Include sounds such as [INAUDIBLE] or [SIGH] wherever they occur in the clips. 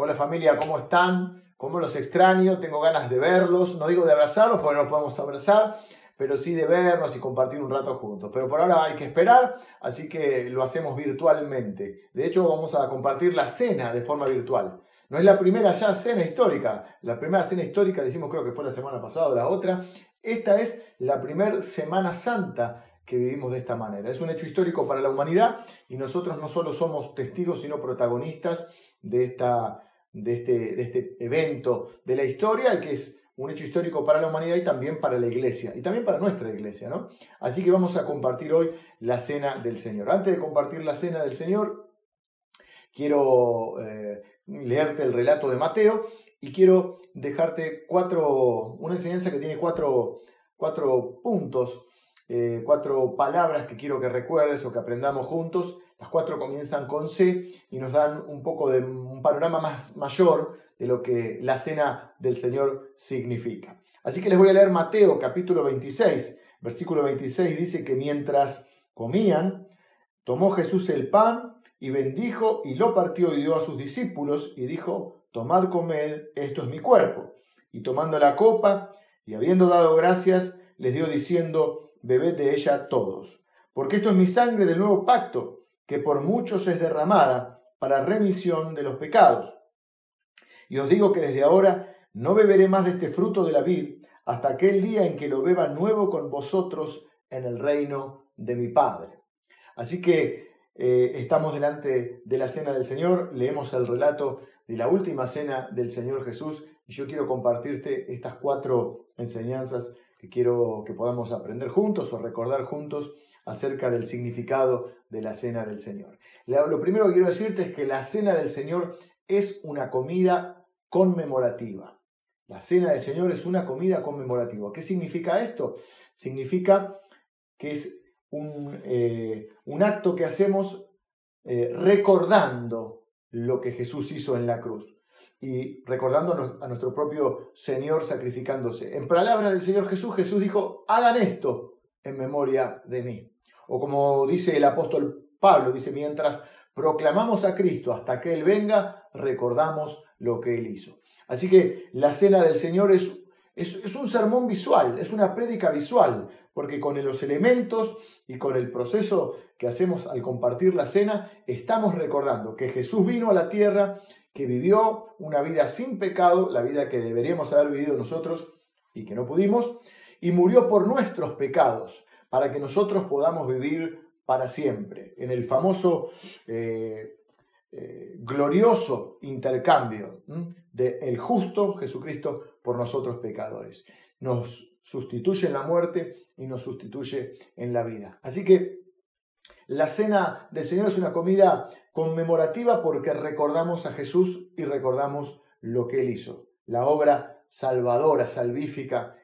Hola familia, ¿cómo están? ¿Cómo los extraño? Tengo ganas de verlos. No digo de abrazarlos porque no podemos abrazar, pero sí de vernos y compartir un rato juntos. Pero por ahora hay que esperar, así que lo hacemos virtualmente. De hecho, vamos a compartir la cena de forma virtual. No es la primera ya cena histórica. La primera cena histórica, decimos creo que fue la semana pasada o la otra. Esta es la primera Semana Santa que vivimos de esta manera. Es un hecho histórico para la humanidad y nosotros no solo somos testigos, sino protagonistas de esta de este, de este evento de la historia que es un hecho histórico para la humanidad y también para la iglesia, y también para nuestra iglesia, ¿no? Así que vamos a compartir hoy la cena del Señor. Antes de compartir la cena del Señor, quiero eh, leerte el relato de Mateo y quiero dejarte cuatro, una enseñanza que tiene cuatro, cuatro puntos, eh, cuatro palabras que quiero que recuerdes o que aprendamos juntos las cuatro comienzan con C y nos dan un poco de un panorama más mayor de lo que la cena del Señor significa. Así que les voy a leer Mateo capítulo 26, versículo 26 dice que mientras comían, tomó Jesús el pan y bendijo y lo partió y dio a sus discípulos y dijo, tomad, comed, esto es mi cuerpo. Y tomando la copa y habiendo dado gracias, les dio diciendo, bebed de ella todos, porque esto es mi sangre del nuevo pacto que por muchos es derramada para remisión de los pecados. Y os digo que desde ahora no beberé más de este fruto de la vid hasta aquel día en que lo beba nuevo con vosotros en el reino de mi Padre. Así que eh, estamos delante de la cena del Señor, leemos el relato de la última cena del Señor Jesús y yo quiero compartirte estas cuatro enseñanzas que quiero que podamos aprender juntos o recordar juntos acerca del significado de la cena del Señor. Lo primero que quiero decirte es que la cena del Señor es una comida conmemorativa. La cena del Señor es una comida conmemorativa. ¿Qué significa esto? Significa que es un, eh, acto que hacemos eh, recordando lo que Jesús hizo en la cruz y recordando a nuestro propio Señor sacrificándose. En palabras del Señor Jesús, Jesús dijo, hagan esto en memoria de mí. O como dice el apóstol Pablo, dice, mientras proclamamos a Cristo hasta que Él venga, recordamos lo que Él hizo. Así que la cena del Señor es, es, un sermón visual, es una prédica visual, porque con los elementos y con el proceso que hacemos al compartir la cena, estamos recordando que Jesús vino a la tierra, que vivió una vida sin pecado, la vida que deberíamos haber vivido nosotros y que no pudimos, y murió por nuestros pecados para que nosotros podamos vivir para siempre, en el famoso eh, eh, glorioso intercambio de el justo Jesucristo por nosotros pecadores. Nos sustituye en la muerte y nos sustituye en la vida. Así que la cena del Señor es una comida conmemorativa porque recordamos a Jesús y recordamos lo que Él hizo, la obra salvadora, salvífica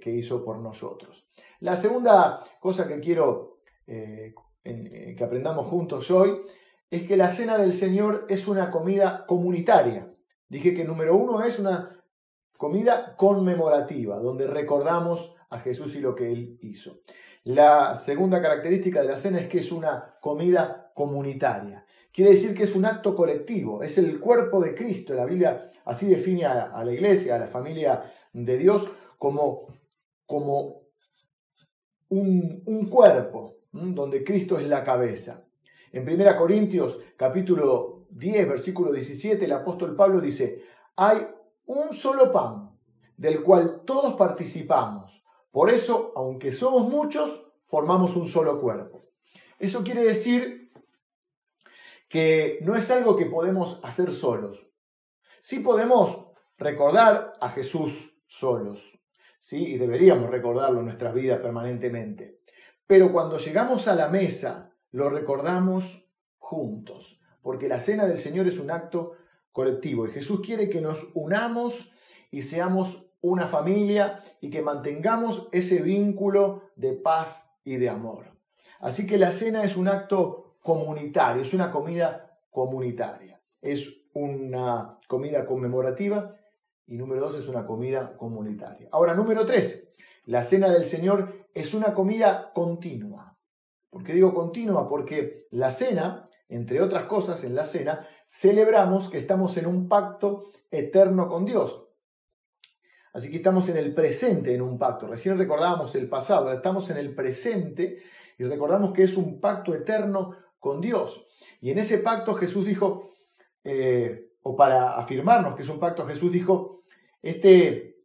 que, hizo por nosotros. La segunda cosa que quiero eh, eh, que aprendamos juntos hoy es que la cena del Señor es una comida comunitaria. Dije que número uno es una comida conmemorativa, donde recordamos a Jesús y lo que Él hizo. La segunda característica de la cena es que es una comida comunitaria. Quiere decir que es un acto colectivo, es el cuerpo de Cristo. La Biblia así define a, la iglesia, a la familia de Dios, como, como un, cuerpo donde Cristo es la cabeza. En 1 Corintios capítulo 10, versículo 17, el apóstol Pablo dice, hay un solo pan del cual todos participamos. Por eso, aunque somos muchos, formamos un solo cuerpo. Eso quiere decir que no es algo que podemos hacer solos. Sí podemos recordar a Jesús solos, ¿sí? y deberíamos recordarlo en nuestras vidas permanentemente. Pero cuando llegamos a la mesa, lo recordamos juntos, porque la cena del Señor es un acto colectivo y Jesús quiere que nos unamos y seamos una familia y que mantengamos ese vínculo de paz y de amor. Así que la cena es un acto comunitario, es una comida comunitaria, es una comida conmemorativa y número dos es una comida comunitaria. Ahora, número tres, la cena del Señor es una comida continua. ¿Por qué digo continua? Porque la cena entre otras cosas, en la cena, celebramos que estamos en un pacto eterno con Dios. Así que estamos en el presente en un pacto. Recién recordábamos el pasado, estamos en el presente y recordamos que es un pacto eterno con Dios. Y en ese pacto Jesús dijo, eh, o para afirmarnos que es un pacto, Jesús dijo, este,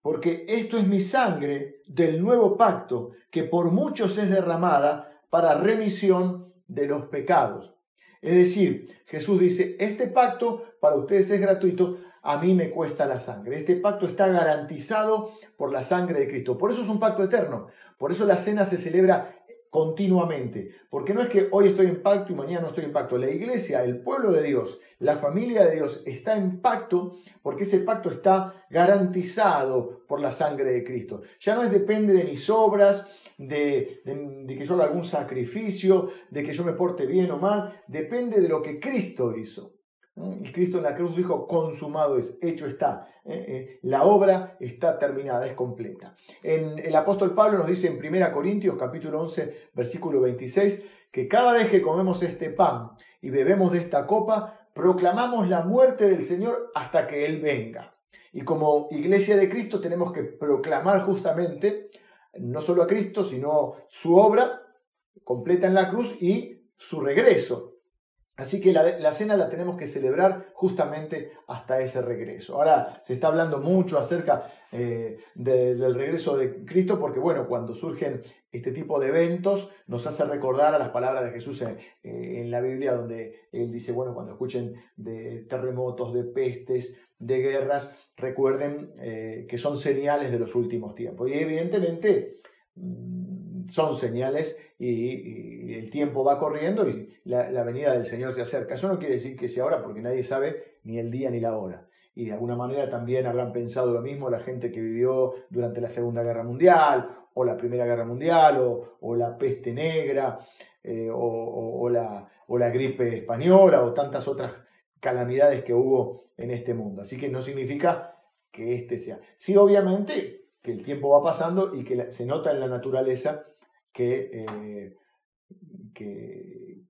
porque esto es mi sangre del nuevo pacto, que por muchos es derramada para remisión de los pecados. Es decir, Jesús dice, este pacto para ustedes es gratuito, a mí me cuesta la sangre. Este pacto está garantizado por la sangre de Cristo. Por eso es un pacto eterno. Por eso la cena se celebra continuamente. Porque no es que hoy estoy en pacto y mañana no estoy en pacto. La iglesia, el pueblo de Dios, la familia de Dios está en pacto porque ese pacto está garantizado por la sangre de Cristo. Ya no es depende de mis obras, de, de, que yo haga algún sacrificio, de que yo me porte bien o mal, depende de lo que Cristo hizo. Y Cristo en la cruz dijo, consumado es, hecho está. ¿eh? Eh, la obra está terminada, es completa. En, el apóstol Pablo nos dice en 1 Corintios capítulo 11, versículo 26, que cada vez que comemos este pan y bebemos de esta copa, proclamamos la muerte del Señor hasta que Él venga. Y como iglesia de Cristo tenemos que proclamar justamente no solo a Cristo, sino su obra completa en la cruz y su regreso. Así que la, cena la tenemos que celebrar justamente hasta ese regreso. Ahora se está hablando mucho acerca eh, del regreso de Cristo porque, bueno, cuando surgen este tipo de eventos nos hace recordar a las palabras de Jesús en, eh, la Biblia donde él dice, bueno, cuando escuchen de terremotos, de pestes, de guerras, recuerden eh, que son señales de los últimos tiempos. Y evidentemente mm, son señales y, el tiempo va corriendo y la, venida del Señor se acerca. Eso no quiere decir que sea ahora porque nadie sabe ni el día ni la hora. Y de alguna manera también habrán pensado lo mismo la gente que vivió durante la Segunda Guerra Mundial o la Primera Guerra Mundial o, la peste negra eh, o, la, o la gripe española o tantas otras calamidades que hubo en este mundo. Así que no significa que este sea. Sí, obviamente que el tiempo va pasando y que se nota en la naturaleza que, eh, que,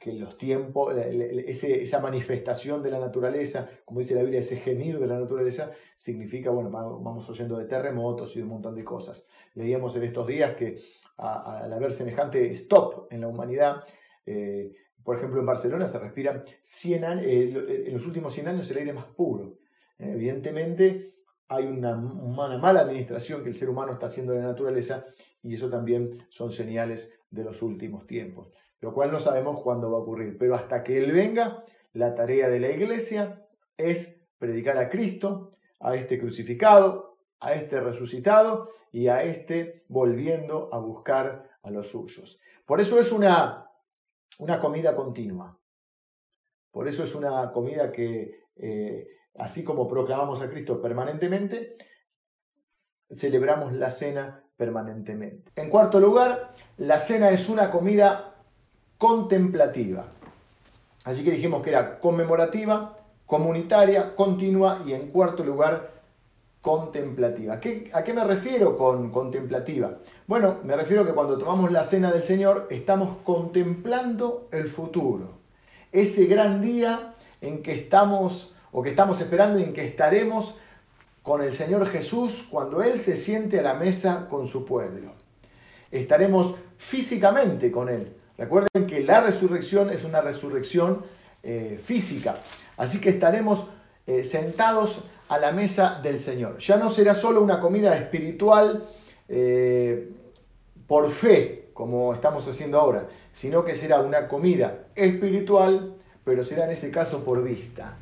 que, los tiempos, esa manifestación de la naturaleza, como dice la Biblia, ese gemir de la naturaleza, significa, bueno, vamos oyendo de terremotos y de un montón de cosas. Leíamos en estos días que al haber semejante stop en la humanidad, eh, por ejemplo, en Barcelona se respira 100 años, eh, en los últimos 100 años el aire más puro. evidentemente hay una, mala administración que el ser humano está haciendo de la naturaleza y eso también son señales de los últimos tiempos, lo cual no sabemos cuándo va a ocurrir, pero hasta que Él venga, la tarea de la iglesia es predicar a Cristo, a este crucificado, a este resucitado y a este volviendo a buscar a los suyos. Por eso es una una comida continua. Por eso es una comida que, eh, así como proclamamos a Cristo permanentemente, celebramos la cena permanentemente. En cuarto lugar, la cena es una comida contemplativa. Así que dijimos que era conmemorativa, comunitaria, continua y en cuarto lugar, contemplativa. ¿A qué me refiero con contemplativa? Bueno, me refiero que cuando tomamos la cena del Señor estamos contemplando el futuro. Ese gran día en que estamos o que estamos esperando y en que estaremos con el Señor Jesús cuando Él se siente a la mesa con su pueblo. Estaremos físicamente con Él. Recuerden que la resurrección es una resurrección eh, física. Así que estaremos eh, sentados a la mesa del Señor. Ya no será solo una comida espiritual eh, por fe, como estamos haciendo ahora, sino que será una comida espiritual, pero será en ese caso por vista.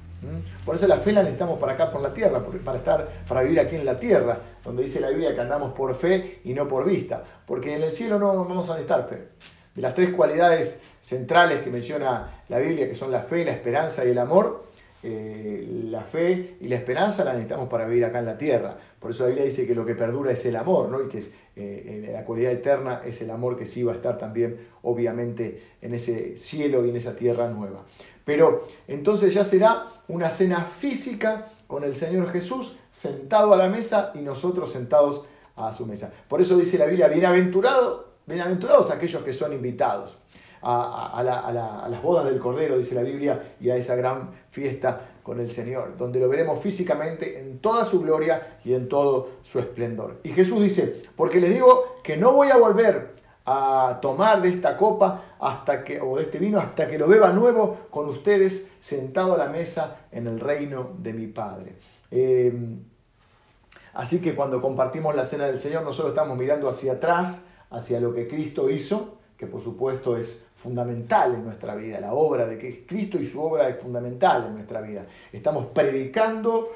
Por eso la fe la necesitamos para acá, por la tierra, para, estar, para vivir aquí en la tierra, donde dice la Biblia que andamos por fe y no por vista, porque en el cielo no vamos a necesitar fe. De las tres cualidades centrales que menciona la Biblia, que son la fe, la esperanza y el amor, eh, la fe y la esperanza la necesitamos para vivir acá en la tierra. Por eso la Biblia dice que lo que perdura es el amor, ¿no? y que es, eh, la cualidad eterna es el amor que sí va a estar también, obviamente, en ese cielo y en esa tierra nueva. Pero entonces ya será una cena física con el Señor Jesús sentado a la mesa y nosotros sentados a su mesa. Por eso dice la Biblia, bienaventurado, Bienaventurados aquellos que son invitados a, las bodas del Cordero, dice la Biblia, y a esa gran fiesta con el Señor, donde lo veremos físicamente en toda su gloria y en todo su esplendor. Y Jesús dice, porque les digo que no voy a volver a tomar de esta copa hasta que, o de este vino hasta que lo beba nuevo con ustedes sentado a la mesa en el reino de mi Padre. Eh, así que cuando compartimos la cena del Señor, nosotros estamos mirando hacia atrás, hacia lo que Cristo hizo, que por supuesto es fundamental en nuestra vida. La obra de Cristo y su obra es fundamental en nuestra vida. Estamos predicando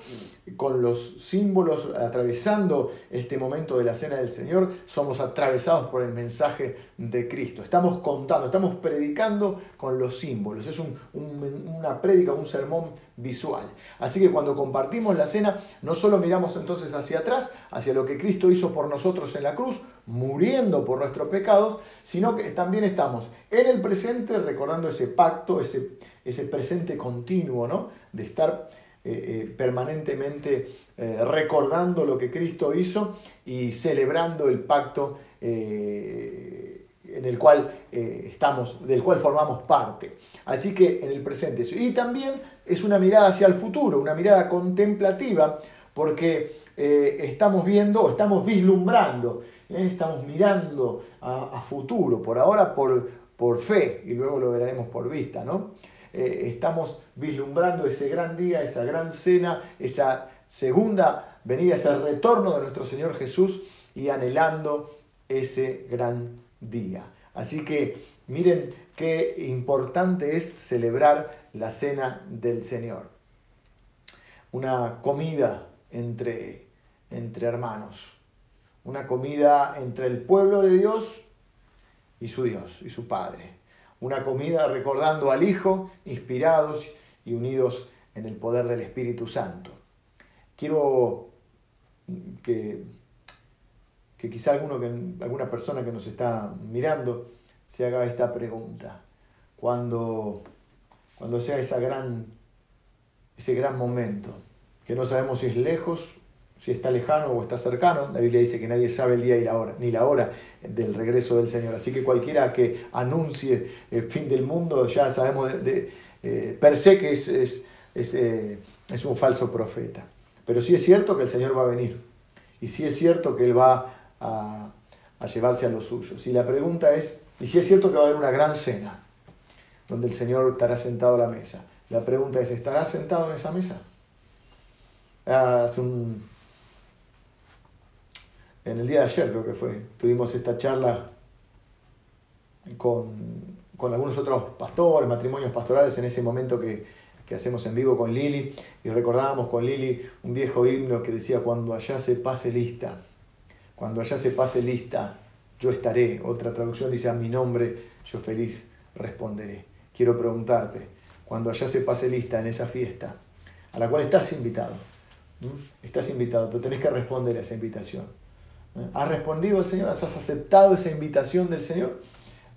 con los símbolos, atravesando este momento de la cena del Señor, somos atravesados por el mensaje de Cristo. Estamos contando, estamos predicando con los símbolos. Es una prédica, un sermón visual. Así que cuando compartimos la cena, no solo miramos entonces hacia atrás, hacia lo que Cristo hizo por nosotros en la cruz, muriendo por nuestros pecados, sino que también estamos en el presente recordando ese pacto, ese, ese presente continuo, ¿no? De estar eh, eh, permanentemente eh, recordando lo que Cristo hizo y celebrando el pacto en el cual estamos, del cual formamos parte. Así que en el presente. Y también es una mirada hacia el futuro, una mirada contemplativa, porque estamos viendo, estamos vislumbrando estamos mirando a, futuro, por ahora por, por fe y luego lo veremos por vista, ¿no? Eh, estamos vislumbrando ese gran día, esa gran cena, esa segunda venida, ese retorno de nuestro Señor Jesús y anhelando ese gran día. Así que miren qué importante es celebrar la cena del Señor. Una comida entre, entre hermanos una comida entre el pueblo de Dios y su Dios y su Padre. Una comida recordando al Hijo, inspirados y unidos en el poder del Espíritu Santo. Quiero que, que quizá alguno que, alguna persona que nos está mirando se haga esta pregunta. Cuando, cuando sea esa gran, ese gran momento, que no sabemos si es lejos si está lejano o está cercano. La Biblia dice que nadie sabe el día y la hora, ni la hora del regreso del Señor. Así que cualquiera que anuncie el fin del mundo, ya sabemos de, eh, per se que es, es, eh, es, un falso profeta. Pero sí es cierto que el Señor va a venir. Y sí es cierto que Él va a, a llevarse a los suyos. Y la pregunta es, y sí es cierto que va a haber una gran cena, donde el Señor estará sentado a la mesa. La pregunta es, ¿estará sentado en esa mesa? Hace un, en el día de ayer creo que fue, tuvimos esta charla con, algunos otros pastores, matrimonios pastorales en ese momento que, hacemos en vivo con Lili y recordábamos con Lili un viejo himno que decía cuando allá se pase lista, cuando allá se pase lista, yo estaré. Otra traducción dice a mi nombre, yo feliz responderé. Quiero preguntarte, cuando allá se pase lista en esa fiesta, a la cual estás invitado, estás invitado, pero tenés que responder a esa invitación ¿Has respondido al Señor? ¿Has aceptado esa invitación del Señor?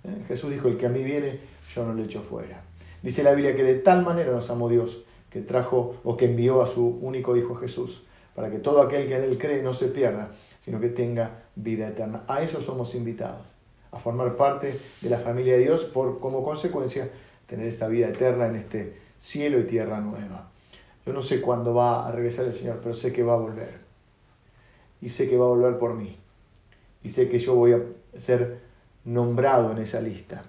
¿Eh? Jesús dijo, el que a mí viene, yo no le echo fuera. Dice la Biblia que de tal manera nos amó Dios que trajo o que envió a su único Hijo Jesús, para que todo aquel que en él cree no se pierda, sino que tenga vida eterna. A eso somos invitados, a formar parte de la familia de Dios por como consecuencia tener esta vida eterna en este cielo y tierra nueva. Yo no sé cuándo va a regresar el Señor, pero sé que va a volver y sé que va a volver por mí. Y sé que yo voy a ser nombrado en esa lista.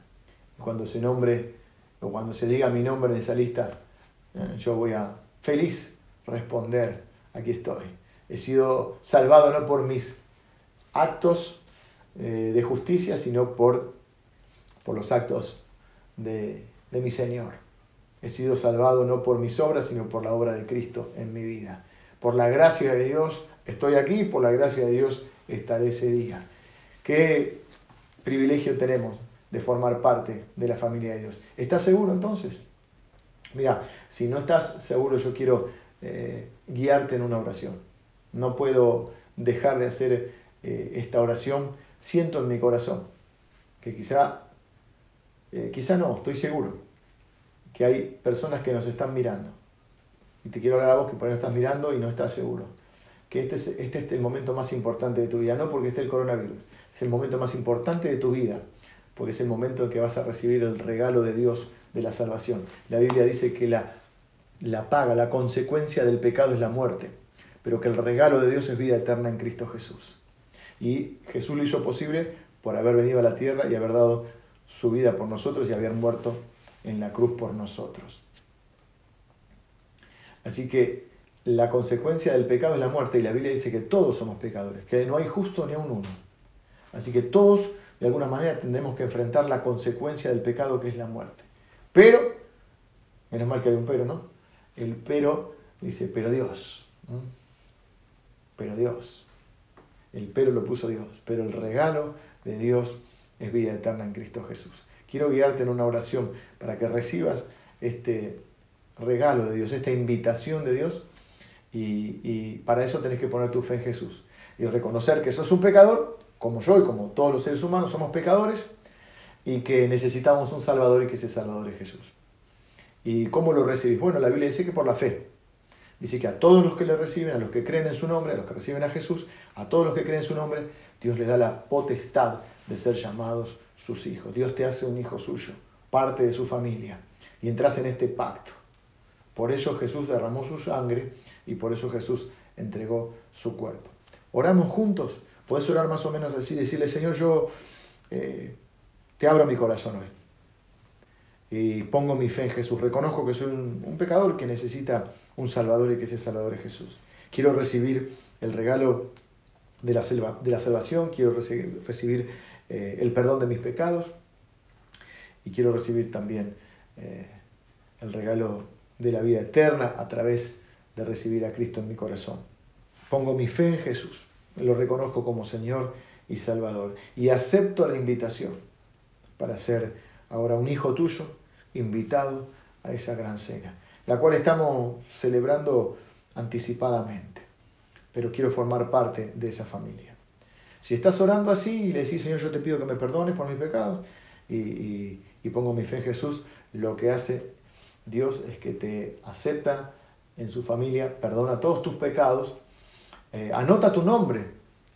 Cuando se nombre o cuando se diga mi nombre en esa lista, eh, yo voy a feliz responder, aquí estoy. He sido salvado no por mis actos eh, de justicia, sino por, por los actos de, de mi Señor. He sido salvado no por mis obras, sino por la obra de Cristo en mi vida. Por la gracia de Dios Estoy aquí, por la gracia de Dios estaré ese día. Qué privilegio tenemos de formar parte de la familia de Dios. ¿Estás seguro entonces? Mira, si no estás seguro, yo quiero eh, guiarte en una oración. No puedo dejar de hacer eh, esta oración. Siento en mi corazón que quizá, eh, quizá no, estoy seguro, que hay personas que nos están mirando. Y te quiero hablar a vos que por ahí estás mirando y no estás seguro que este es, este es el momento más importante de tu vida, no porque esté el coronavirus, es el momento más importante de tu vida, porque es el momento en que vas a recibir el regalo de Dios de la salvación. La Biblia dice que la, la paga, la consecuencia del pecado es la muerte, pero que el regalo de Dios es vida eterna en Cristo Jesús. Y Jesús lo hizo posible por haber venido a la tierra y haber dado su vida por nosotros y haber muerto en la cruz por nosotros. Así que la consecuencia del pecado es la muerte y la Biblia dice que todos somos pecadores, que no hay justo ni a un uno. Así que todos de alguna manera tendremos que enfrentar la consecuencia del pecado que es la muerte. Pero, menos mal que hay un pero, ¿no? El pero dice, pero Dios, pero Dios. El pero lo puso Dios, pero el regalo de Dios es vida eterna en Cristo Jesús. Quiero guiarte en una oración para que recibas este regalo de Dios, esta invitación de Dios, y, para eso tenés que poner tu fe en Jesús y reconocer que sos un pecador, como yo y como todos los seres humanos somos pecadores, y que necesitamos un Salvador y que ese Salvador es Jesús. ¿Y cómo lo recibís? Bueno, la Biblia dice que por la fe. Dice que a todos los que le reciben, a los que creen en su nombre, a los que reciben a Jesús, a todos los que creen en su nombre, Dios les da la potestad de ser llamados sus hijos. Dios te hace un hijo suyo, parte de su familia, y entras en este pacto. Por eso Jesús derramó su sangre y por eso Jesús entregó su cuerpo. Oramos juntos. Puedes orar más o menos así, decirle, Señor, yo eh, te abro mi corazón hoy. Y pongo mi fe en Jesús. Reconozco que soy un, pecador que necesita un Salvador y que ese Salvador es Jesús. Quiero recibir el regalo de la, de la salvación, quiero recibir, eh, el perdón de mis pecados y quiero recibir también eh, el regalo de la vida eterna a través de recibir a Cristo en mi corazón. Pongo mi fe en Jesús, lo reconozco como Señor y Salvador y acepto la invitación para ser ahora un hijo tuyo invitado a esa gran cena, la cual estamos celebrando anticipadamente, pero quiero formar parte de esa familia. Si estás orando así y le decís, Señor, yo te pido que me perdones por mis pecados y, y pongo mi fe en Jesús, lo que hace Dios es que te acepta en su familia, perdona todos tus pecados, eh, anota tu nombre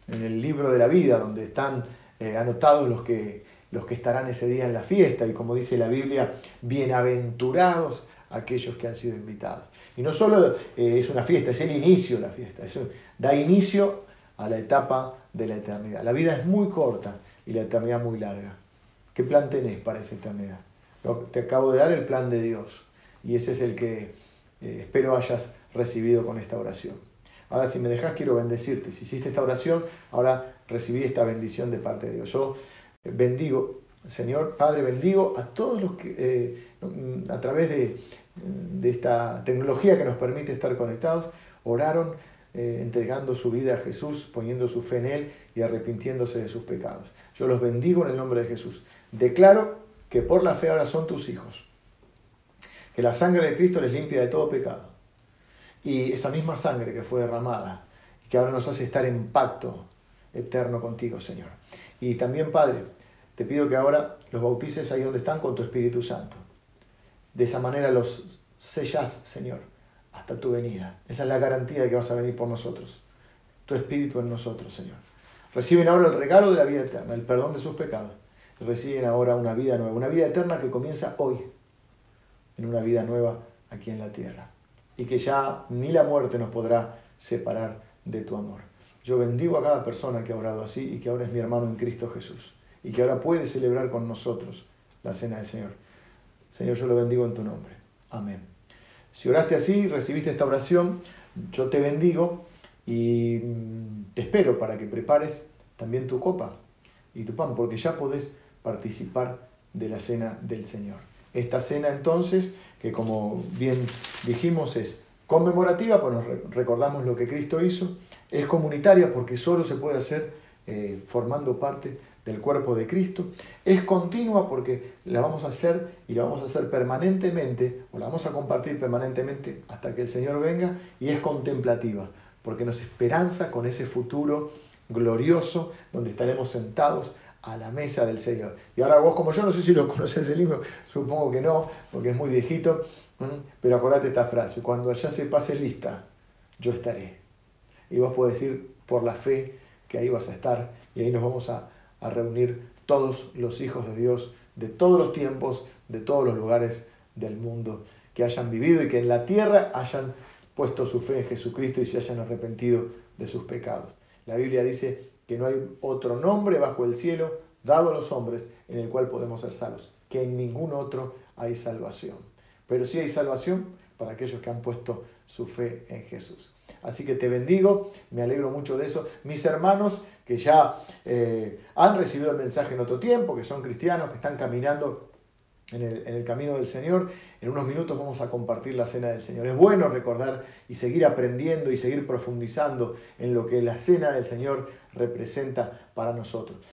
en el libro de la vida, donde están eh, anotados los que, los que estarán ese día en la fiesta, y como dice la Biblia, bienaventurados aquellos que han sido invitados. Y no solo eh, es una fiesta, es el inicio de la fiesta, eso da inicio a la etapa de la eternidad. La vida es muy corta y la eternidad muy larga. ¿Qué plan tenés para esa eternidad? Te acabo de dar el plan de Dios y ese es el que eh, espero hayas recibido con esta oración. Ahora, si me dejas, quiero bendecirte. Si hiciste esta oración, ahora recibí esta bendición de parte de Dios. Yo eh, bendigo, Señor Padre, bendigo a todos los que eh, a través de, esta tecnología que nos permite estar conectados, oraron entregando su vida a Jesús, poniendo su fe en Él y arrepintiéndose de sus pecados. Yo los bendigo en el nombre de Jesús. Declaro que por la fe ahora son tus hijos que la sangre de Cristo les limpia de todo pecado. Y esa misma sangre que fue derramada, que ahora nos hace estar en pacto eterno contigo, Señor. Y también, Padre, te pido que ahora los bautices ahí donde están con tu Espíritu Santo. De esa manera los sellas, Señor, hasta tu venida. Esa es la garantía de que vas a venir por nosotros. Tu Espíritu en nosotros, Señor. Reciben ahora el regalo de la vida eterna, el perdón de sus pecados. Reciben ahora una vida nueva, una vida eterna que comienza hoy en una vida nueva aquí en la tierra. Y que ya ni la muerte nos podrá separar de tu amor. Yo bendigo a cada persona que ha orado así y que ahora es mi hermano en Cristo Jesús. Y que ahora puede celebrar con nosotros la cena del Señor. Señor, yo lo bendigo en tu nombre. Amén. Si oraste así, recibiste esta oración, yo te bendigo y mm, te espero para que prepares también tu copa y tu pan, porque ya podés participar de la cena del Señor. Esta cena entonces, que como bien dijimos es conmemorativa, pues nos recordamos lo que Cristo hizo, es comunitaria porque solo se puede hacer eh, formando parte del cuerpo de Cristo, es continua porque la vamos a hacer y la vamos a hacer permanentemente o la vamos a compartir permanentemente hasta que el Señor venga y es contemplativa porque nos esperanza con ese futuro glorioso donde estaremos sentados a la mesa del Señor. Y ahora vos, como yo no sé si lo [LAUGHS] conoces el libro, supongo que no, porque es muy viejito, pero acordate esta frase, cuando allá se pase lista, yo estaré. y vos podés ir por la fe que ahí vas a estar y ahí nos vamos a, a reunir todos los hijos de Dios de todos los tiempos, de todos los lugares del mundo, que hayan vivido y que en la tierra hayan puesto su fe en Jesucristo y se hayan arrepentido de sus pecados. La Biblia dice que no hay otro nombre bajo el cielo dado a los hombres en el cual podemos ser salvos, que en ningún otro hay salvación. Pero sí hay salvación para aquellos que han puesto su fe en Jesús. Así que te bendigo, me alegro mucho de eso. Mis hermanos que ya eh, han recibido el mensaje en otro tiempo, que son cristianos, que están caminando en el, camino del Señor. En unos minutos vamos a compartir la cena del Señor. Es bueno recordar y seguir aprendiendo y seguir profundizando en lo que la cena del Señor representa para nosotros.